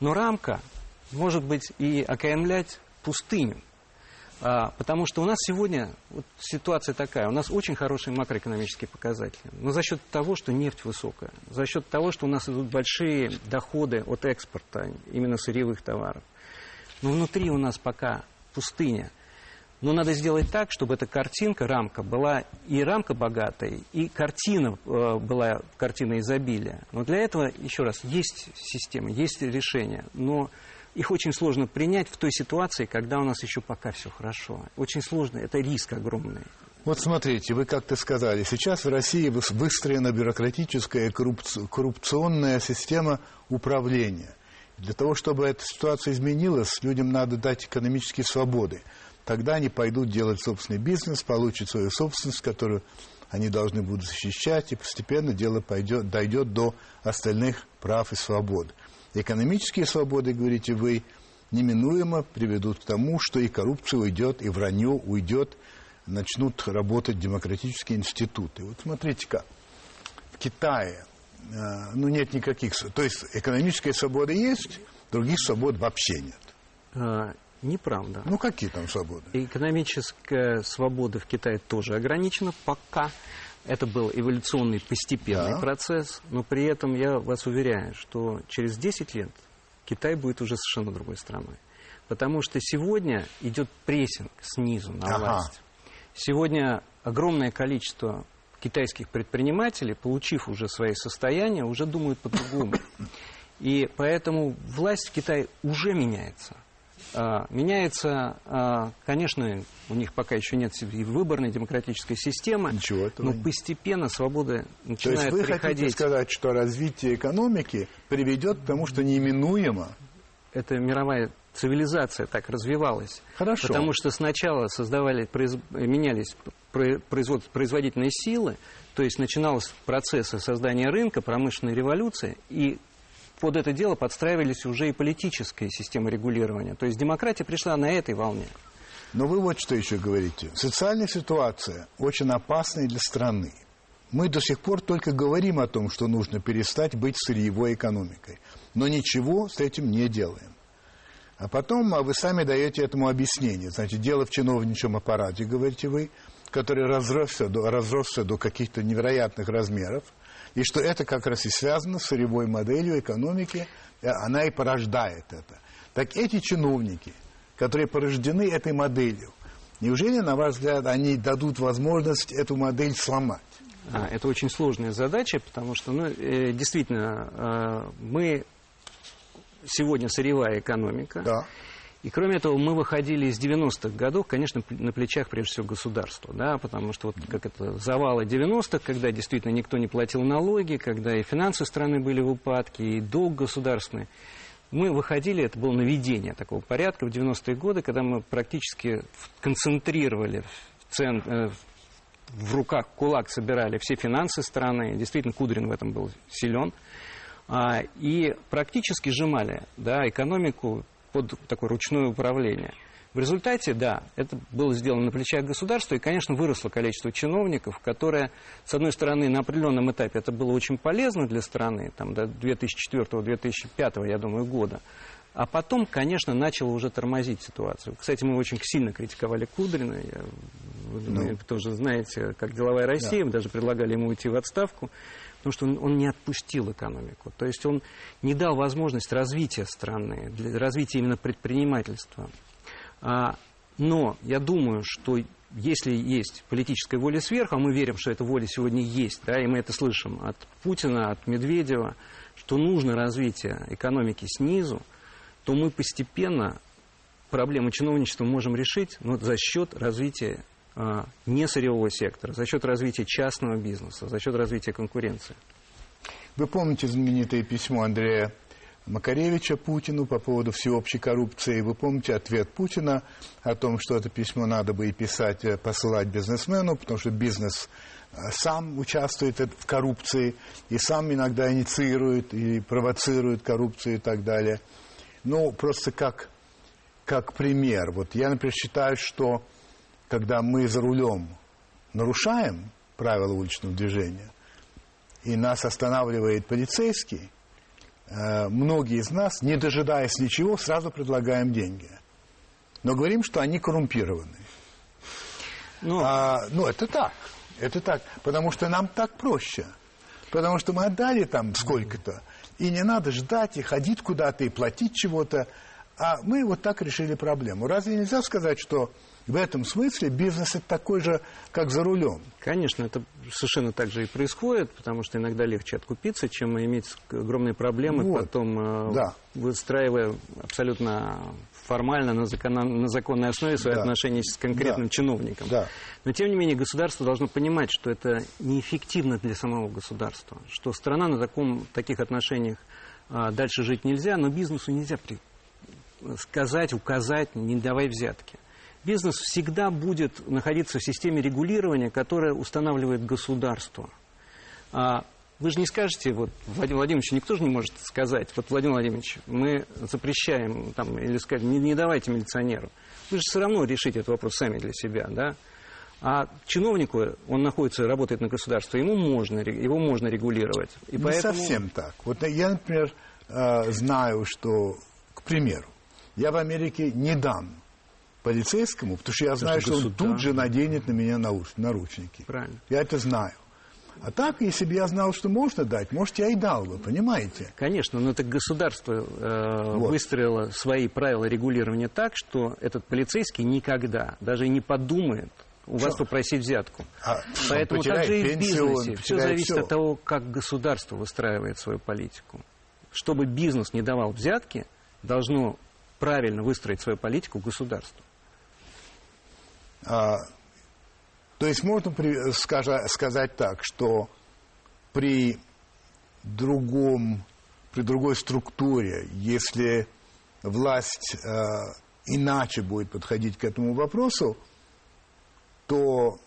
Но рамка может быть и окаймлять пустыню. А, потому что у нас сегодня вот, ситуация такая, у нас очень хорошие макроэкономические показатели. Но за счет того, что нефть высокая, за счет того, что у нас идут большие доходы от экспорта именно сырьевых товаров. Но внутри у нас пока пустыня. Но надо сделать так, чтобы эта картинка, рамка, была и рамка богатая, и картина э, была картина изобилия. Но для этого, еще раз, есть система, есть решения, но их очень сложно принять в той ситуации, когда у нас еще пока все хорошо. Очень сложно, это риск огромный. Вот смотрите, вы как-то сказали, сейчас в России выстроена бюрократическая коррупционная система управления. Для того, чтобы эта ситуация изменилась, людям надо дать экономические свободы. Тогда они пойдут делать собственный бизнес, получат свою собственность, которую они должны будут защищать, и постепенно дело пойдет, дойдет до остальных прав и свобод. Экономические свободы, говорите вы, неминуемо приведут к тому, что и коррупция уйдет, и вранье уйдет, начнут работать демократические институты. Вот смотрите-ка, в Китае э, ну, нет никаких... То есть экономическая свобода есть, других свобод вообще нет. Неправда. Ну, какие там свободы? Экономическая свобода в Китае тоже ограничена пока. Это был эволюционный постепенный да. процесс, но при этом я вас уверяю, что через 10 лет Китай будет уже совершенно другой страной. Потому что сегодня идет прессинг снизу на ага. власть. Сегодня огромное количество китайских предпринимателей, получив уже свои состояния, уже думают по-другому. <coughs> И поэтому власть в Китае уже меняется. А, меняется, а, конечно, у них пока еще нет выборной демократической системы, Ничего этого но нет. постепенно свобода начинает То есть вы приходить. хотите сказать, что развитие экономики приведет к тому, что неминуемо это мировая цивилизация так развивалась. Хорошо. Потому что сначала создавали, произ, менялись производ, производительные силы, то есть начинался процесс создания рынка, промышленной революции, и под это дело подстраивались уже и политическая система регулирования. То есть демократия пришла на этой волне. Но вы вот что еще говорите. Социальная ситуация очень опасная для страны. Мы до сих пор только говорим о том, что нужно перестать быть сырьевой экономикой. Но ничего с этим не делаем. А потом а вы сами даете этому объяснение. Значит, дело в чиновничьем аппарате, говорите вы, который разросся до, разросся до каких-то невероятных размеров, и что это как раз и связано с сырьевой моделью экономики, э, она и порождает это. Так эти чиновники, которые порождены этой моделью, неужели, на ваш взгляд, они дадут возможность эту модель сломать? А, это очень сложная задача, потому что, ну, э, действительно, э, мы сегодня сырьевая экономика. Да. И кроме этого, мы выходили из 90-х годов, конечно, на плечах прежде всего государства, да, потому что вот как это завалы 90-х, когда действительно никто не платил налоги, когда и финансы страны были в упадке, и долг государственный. Мы выходили, это было наведение такого порядка в 90-е годы, когда мы практически концентрировали в, цен, э, в руках кулак, собирали все финансы страны. Действительно, Кудрин в этом был силен. А, и практически сжимали да, экономику под такое ручное управление. В результате, да, это было сделано на плечах государства, и, конечно, выросло количество чиновников, которое, с одной стороны, на определенном этапе это было очень полезно для страны, там, до 2004-2005, я думаю, года, а потом, конечно, начало уже тормозить ситуацию. Кстати, мы очень сильно критиковали Кудрина, я, вы, ну, тоже знаете, как деловая Россия, да. мы даже предлагали ему уйти в отставку потому что он, он не отпустил экономику. То есть он не дал возможность развития страны, для развития именно предпринимательства. А, но я думаю, что если есть политическая воля сверху, а мы верим, что эта воля сегодня есть, да, и мы это слышим от Путина, от Медведева, что нужно развитие экономики снизу, то мы постепенно проблему чиновничества можем решить но за счет развития не сырьевого сектора, за счет развития частного бизнеса, за счет развития конкуренции. Вы помните знаменитое письмо Андрея Макаревича Путину по поводу всеобщей коррупции. Вы помните ответ Путина о том, что это письмо надо бы и писать, э, посылать бизнесмену, потому что бизнес э, сам участвует в коррупции и сам иногда инициирует и провоцирует коррупцию и так далее. Ну, просто как, как пример. Вот я, например, считаю, что когда мы за рулем нарушаем правила уличного движения, и нас останавливает полицейский, э, многие из нас, не дожидаясь ничего, сразу предлагаем деньги. Но говорим, что они коррумпированы. Ну, а, ну это так. Это так. Потому что нам так проще. Потому что мы отдали там сколько-то. И не надо ждать и ходить куда-то и платить чего-то. А мы вот так решили проблему. Разве нельзя сказать, что в этом смысле бизнес это такой же, как за рулем. Конечно, это совершенно так же и происходит, потому что иногда легче откупиться, чем иметь огромные проблемы, вот. потом э, да. выстраивая абсолютно формально на, закон, на законной основе свои да. отношения с конкретным да. чиновником. Да. Но тем не менее государство должно понимать, что это неэффективно для самого государства, что страна на таком, таких отношениях а, дальше жить нельзя, но бизнесу нельзя при, сказать, указать, не давай взятки бизнес всегда будет находиться в системе регулирования, которая устанавливает государство. А вы же не скажете, вот Владимир Владимирович никто же не может сказать, вот Владимир Владимирович, мы запрещаем там, или сказать, не, не давайте милиционеру. Вы же все равно решите этот вопрос сами для себя, да? А чиновнику, он находится, работает на государство, ему можно, его можно регулировать. И не поэтому... совсем так. Вот я, например, э, знаю, что, к примеру, я в Америке не дам полицейскому, потому что я знаю, что, что он тут же наденет на меня наручники. Правильно. Я это знаю. А так, если бы я знал, что можно дать, может, я и дал бы, понимаете? Конечно, но это государство э, вот. выстроило свои правила регулирования так, что этот полицейский никогда даже и не подумает у что? вас попросить взятку. А, Поэтому также и в бизнесе. Все зависит все. от того, как государство выстраивает свою политику. Чтобы бизнес не давал взятки, должно правильно выстроить свою политику государство. А, то есть можно при, скажа, сказать так, что при другом, при другой структуре, если власть э, иначе будет подходить к этому вопросу, то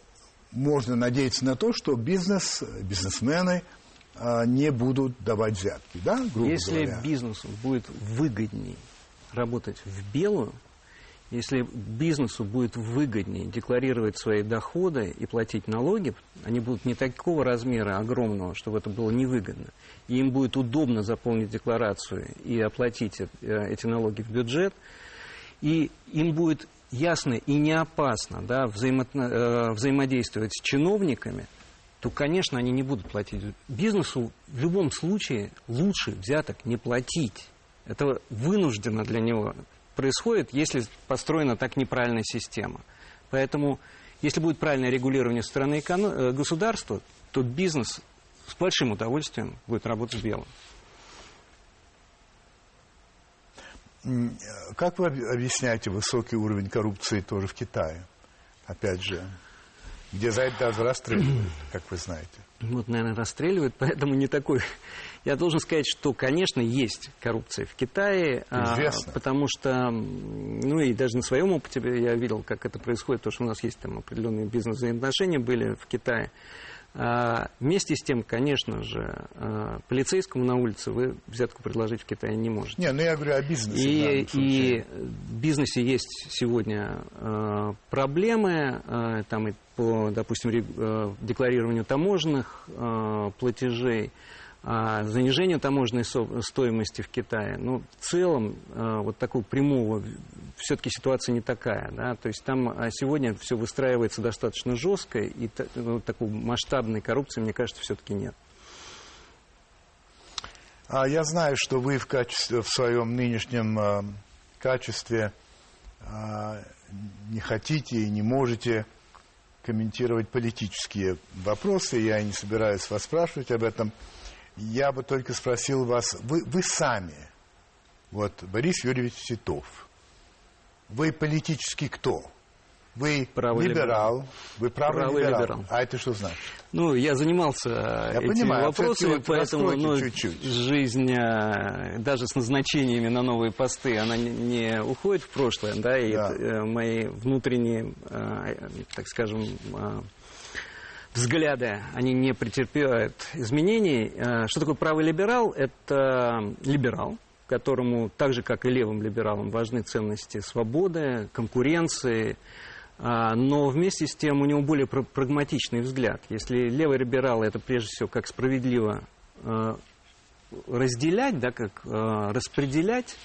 можно надеяться на то, что бизнес, бизнесмены э, не будут давать взятки, да, грубо Если говоря. бизнесу будет выгоднее работать в белую, если бизнесу будет выгоднее декларировать свои доходы и платить налоги, они будут не такого размера огромного, чтобы это было невыгодно, и им будет удобно заполнить декларацию и оплатить э, эти налоги в бюджет, и им будет ясно и не опасно да, взаимо, э, взаимодействовать с чиновниками, то, конечно, они не будут платить. Бизнесу в любом случае лучше взяток не платить. Это вынуждено для него происходит, если построена так неправильная система. Поэтому, если будет правильное регулирование стороны э, государства, то бизнес с большим удовольствием будет работать белым. Как вы объясняете высокий уровень коррупции тоже в Китае? Опять же, где за это даже расстреливают, как вы знаете. Вот, наверное, расстреливают, <laughs> поэтому не такой я должен сказать, что, конечно, есть коррупция в Китае, а, Известно. потому что, ну и даже на своем опыте я видел, как это происходит, потому что у нас есть там определенные бизнес-взаимоотношения были в Китае. А, вместе с тем, конечно же, а, полицейскому на улице вы взятку предложить в Китае не можете. Не, ну я говорю о бизнесе. И, и в бизнесе есть сегодня проблемы, там и по, допустим, декларированию таможенных платежей а занижению таможенной стоимости в Китае, ну, в целом, а, вот такого прямого, все-таки ситуация не такая, да, то есть там а, сегодня все выстраивается достаточно жестко, и ну, такой масштабной коррупции, мне кажется, все-таки нет. А я знаю, что вы в, качестве, в своем нынешнем э, качестве не хотите и не можете комментировать политические вопросы. Я не собираюсь вас спрашивать об этом. Я бы только спросил вас, вы, вы сами, вот Борис Юрьевич Титов, вы политический кто? Вы правый либерал, либерал, вы правый, правый либерал. либерал. А это что значит? Ну, я занимался я этими понимаю, вопросами, вот поэтому ну, чуть-чуть. жизнь, э, даже с назначениями на новые посты, она не, уходит в прошлое, да, и да. Это, э, мои внутренние, э, так скажем, взгляды, они не претерпевают изменений. Э, что такое правый либерал? Это либерал, которому, так же, как и левым либералам, важны ценности свободы, конкуренции, э, но вместе с тем у него более прагматичный взгляд. Если левый либерал это прежде всего как справедливо э, разделять, да, как распределять,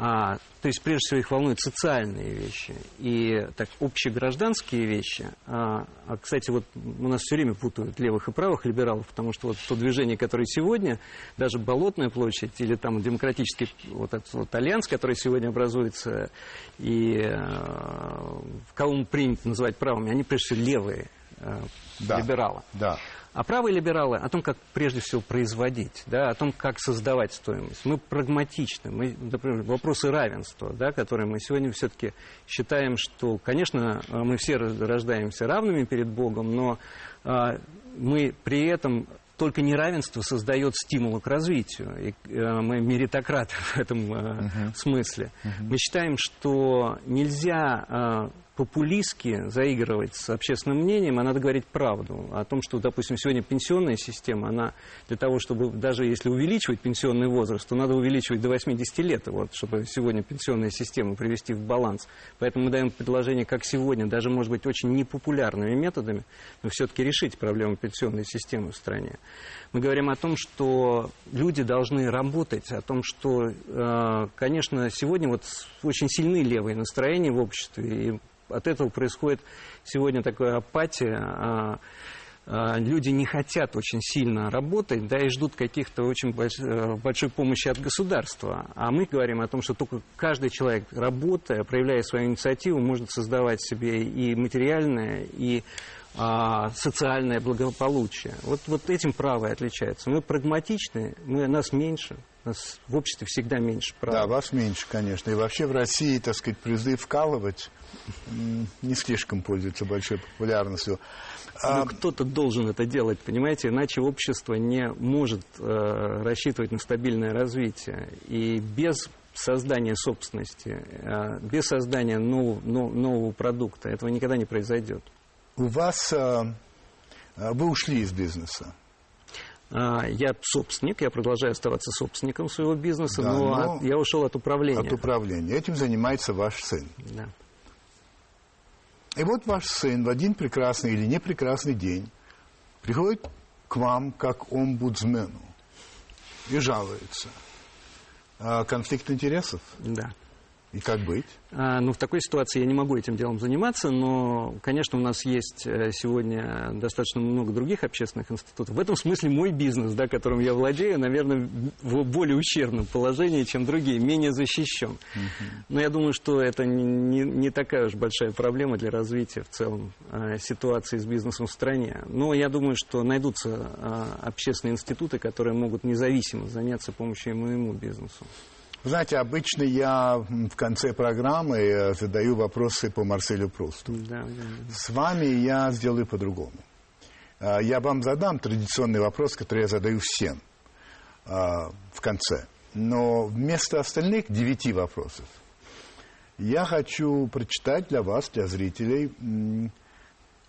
а, то есть, прежде всего, их волнуют социальные вещи и так, общегражданские вещи. А, а, кстати, вот у нас все время путают левых и правых либералов, потому что вот то движение, которое сегодня, даже Болотная площадь или там демократический вот этот вот альянс, который сегодня образуется, и а, кого мы принято называть правыми, они, прежде всего, левые а, да, либералы. Да. А правые либералы о том, как прежде всего производить, да, о том, как создавать стоимость. Мы прагматичны. Мы, например, вопросы равенства, да, которые мы сегодня все-таки считаем, что, конечно, мы все рождаемся равными перед Богом, но а, мы при этом только неравенство создает стимул к развитию. И э, мы меритократы <laughs> в этом э, uh-huh. смысле. Uh-huh. Мы считаем, что нельзя э, популистски заигрывать с общественным мнением, а надо говорить правду. О том, что, допустим, сегодня пенсионная система, она для того, чтобы даже если увеличивать пенсионный возраст, то надо увеличивать до 80 лет, вот, чтобы сегодня пенсионную систему привести в баланс. Поэтому мы даем предложение, как сегодня, даже, может быть, очень непопулярными методами, но все-таки решить проблему пенсионной системы в стране. Мы говорим о том, что люди должны работать, о том, что, э, конечно, сегодня вот очень сильны левые настроения в обществе, и от этого происходит сегодня такая апатия. А, э, люди не хотят очень сильно работать, да, и ждут каких-то очень больш, э, большой помощи от государства. А мы говорим о том, что только каждый человек, работая, проявляя свою инициативу, может создавать себе и материальное, и а, социальное благополучие. Вот, вот этим правое отличается. Мы прагматичны, мы, нас меньше, нас в обществе всегда меньше прав. Да, вас меньше, конечно. И вообще в России, так сказать, призыв вкалывать не слишком пользуется большой популярностью. А... кто-то должен это делать, понимаете, иначе общество не может э, рассчитывать на стабильное развитие. И без создания собственности, э, без создания нового, нового продукта этого никогда не произойдет. У вас... Э, вы ушли из бизнеса. А, я собственник, я продолжаю оставаться собственником своего бизнеса, да, но, но от, я ушел от управления. От управления. Этим занимается ваш сын. Да. И вот ваш сын в один прекрасный или непрекрасный день приходит к вам как омбудсмену и жалуется. А конфликт интересов? Да. И как быть? А, ну, в такой ситуации я не могу этим делом заниматься, но, конечно, у нас есть э, сегодня достаточно много других общественных институтов. В этом смысле мой бизнес, да, которым я владею, наверное, в более ущербном положении, чем другие, менее защищен. Но я думаю, что это не, не такая уж большая проблема для развития в целом э, ситуации с бизнесом в стране. Но я думаю, что найдутся э, общественные институты, которые могут независимо заняться помощью моему бизнесу. Вы знаете, обычно я в конце программы э, задаю вопросы по Марселю Прусту. Да, да, да. С вами я сделаю по-другому. А, я вам задам традиционный вопрос, который я задаю всем а, в конце. Но вместо остальных девяти вопросов я хочу прочитать для вас, для зрителей,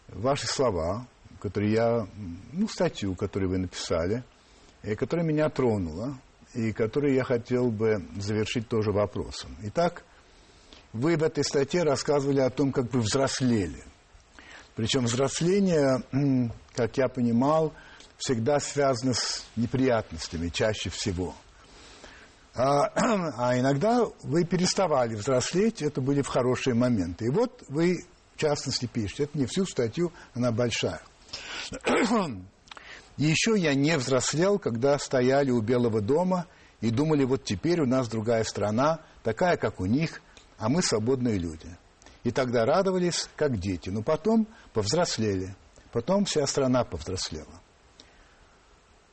ваши слова, которые я, ну, статью, которую вы написали, и которая меня тронула и который я хотел бы завершить тоже вопросом. Итак, вы в этой статье рассказывали о том, как вы взрослели. Причем взросление, как я понимал, всегда связано с неприятностями, чаще всего. А, <clears throat> а иногда вы переставали взрослеть, это были в хорошие моменты. И вот вы, в частности, пишете, это не всю статью, она большая. <clears throat> еще я не взрослел, когда стояли у Белого дома и думали, вот теперь у нас другая страна, такая, как у них, а мы свободные люди. И тогда радовались, как дети. Но потом повзрослели. Потом вся страна повзрослела.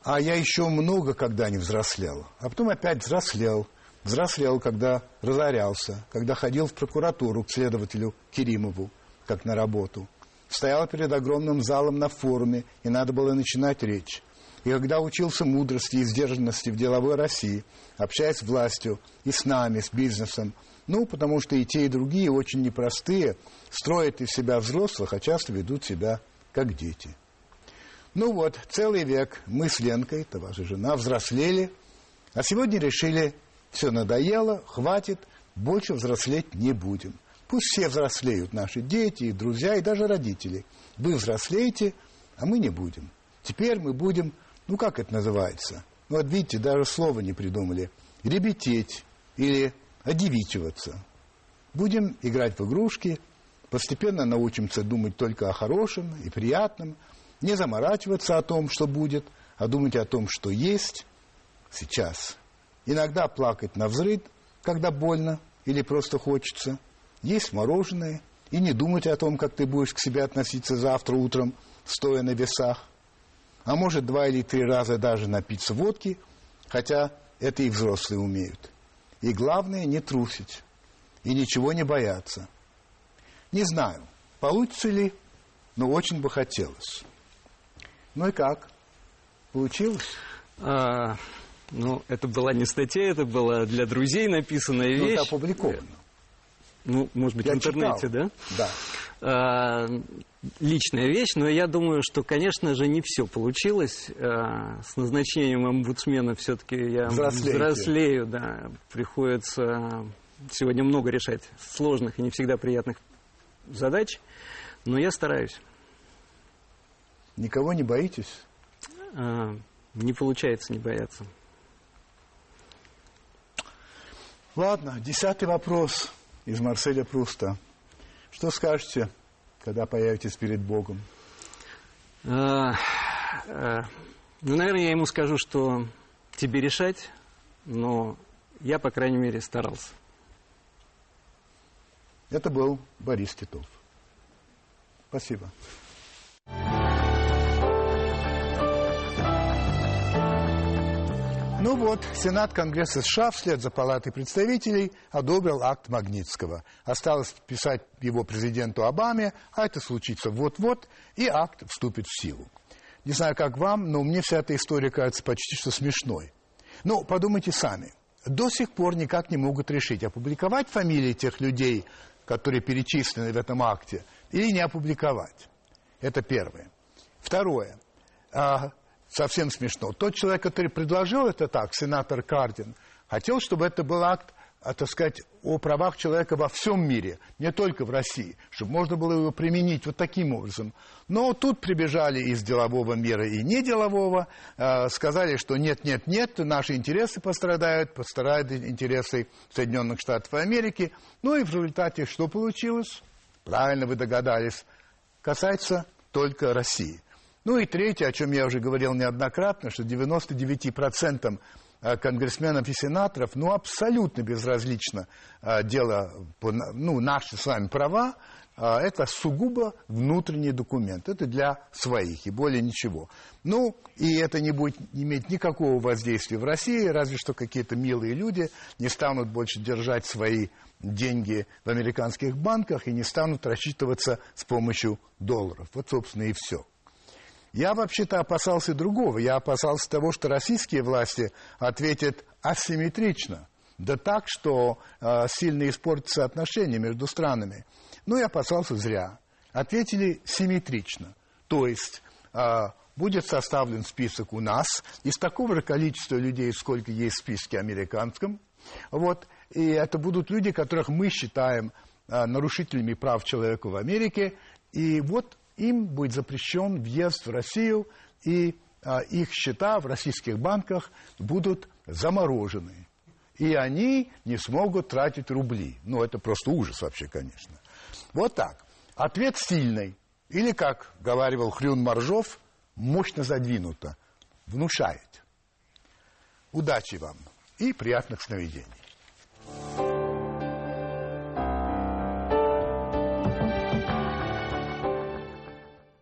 А я еще много когда не взрослел. А потом опять взрослел. Взрослел, когда разорялся, когда ходил в прокуратуру к следователю Керимову, как на работу – стоял перед огромным залом на форуме, и надо было начинать речь. И когда учился мудрости и сдержанности в деловой России, общаясь с властью и с нами, с бизнесом, ну, потому что и те, и другие очень непростые, строят из себя взрослых, а часто ведут себя как дети. Ну вот, целый век мы с Ленкой, это ваша жена, взрослели, а сегодня решили, все надоело, хватит, больше взрослеть не будем. Пусть все взрослеют, наши дети, и друзья, и даже родители. Вы взрослеете, а мы не будем. Теперь мы будем, ну как это называется? Ну вот видите, даже слова не придумали. Ребететь или одевичиваться. Будем играть в игрушки, постепенно научимся думать только о хорошем и приятном, не заморачиваться о том, что будет, а думать о том, что есть сейчас. Иногда плакать на взрыв, когда больно или просто хочется – есть мороженое, и не думать о том, как ты будешь к себе относиться завтра утром, стоя на весах. А может, два или три раза даже напиться водки, хотя это и взрослые умеют. И главное, не трусить и ничего не бояться. Не знаю, получится ли, но очень бы хотелось. Ну и как? Получилось? А, ну, это была не статья, это была для друзей написанная вещь. Ну, это опубликовано. Ну, может быть, я в интернете, читал. да? Да. А, личная вещь, но я думаю, что, конечно же, не все получилось. А, с назначением омбудсмена все-таки я Взрослеете. взрослею, да. Приходится сегодня много решать сложных и не всегда приятных задач, но я стараюсь. Никого не боитесь? А, не получается не бояться. Ладно, десятый вопрос из Марселя Пруста. Что скажете, когда появитесь перед Богом? Э, э, ну, наверное, я ему скажу, что тебе решать, но я, по крайней мере, старался. Это был Борис Титов. Спасибо. Ну вот, Сенат Конгресса США вслед за Палатой представителей одобрил акт Магнитского. Осталось писать его президенту Обаме, а это случится вот-вот, и акт вступит в силу. Не знаю, как вам, но мне вся эта история кажется почти что смешной. Ну, подумайте сами. До сих пор никак не могут решить, опубликовать фамилии тех людей, которые перечислены в этом акте, или не опубликовать. Это первое. Второе. Совсем смешно. Тот человек, который предложил это так, сенатор Кардин, хотел, чтобы это был акт, а, так сказать, о правах человека во всем мире, не только в России, чтобы можно было его применить вот таким образом. Но тут прибежали из делового мира и неделового, э, сказали, что нет, нет, нет, наши интересы пострадают, пострадают интересы Соединенных Штатов Америки. Ну и в результате что получилось? Правильно вы догадались. Касается только России. Ну и третье, о чем я уже говорил неоднократно, что 99% э, конгрессменов и сенаторов, ну, абсолютно безразлично э, дело, ну, наши с вами права, э, это сугубо внутренний документ. Это для своих и более ничего. Ну, и это не будет иметь никакого воздействия в России, разве что какие-то милые люди не станут больше держать свои деньги в американских банках и не станут рассчитываться с помощью долларов. Вот, собственно, и все. Я вообще-то опасался другого. Я опасался того, что российские власти ответят асимметрично. Да так, что э, сильно испортятся отношения между странами. Но я опасался зря. Ответили симметрично. То есть э, будет составлен список у нас из такого же количества людей, сколько есть в списке американском. Вот. И это будут люди, которых мы считаем э, нарушителями прав человека в Америке. И вот им будет запрещен въезд в Россию, и а, их счета в российских банках будут заморожены. И они не смогут тратить рубли. Ну, это просто ужас вообще, конечно. Вот так. Ответ сильный. Или, как говаривал Хрюн Моржов, мощно задвинуто. Внушает. Удачи вам и приятных сновидений.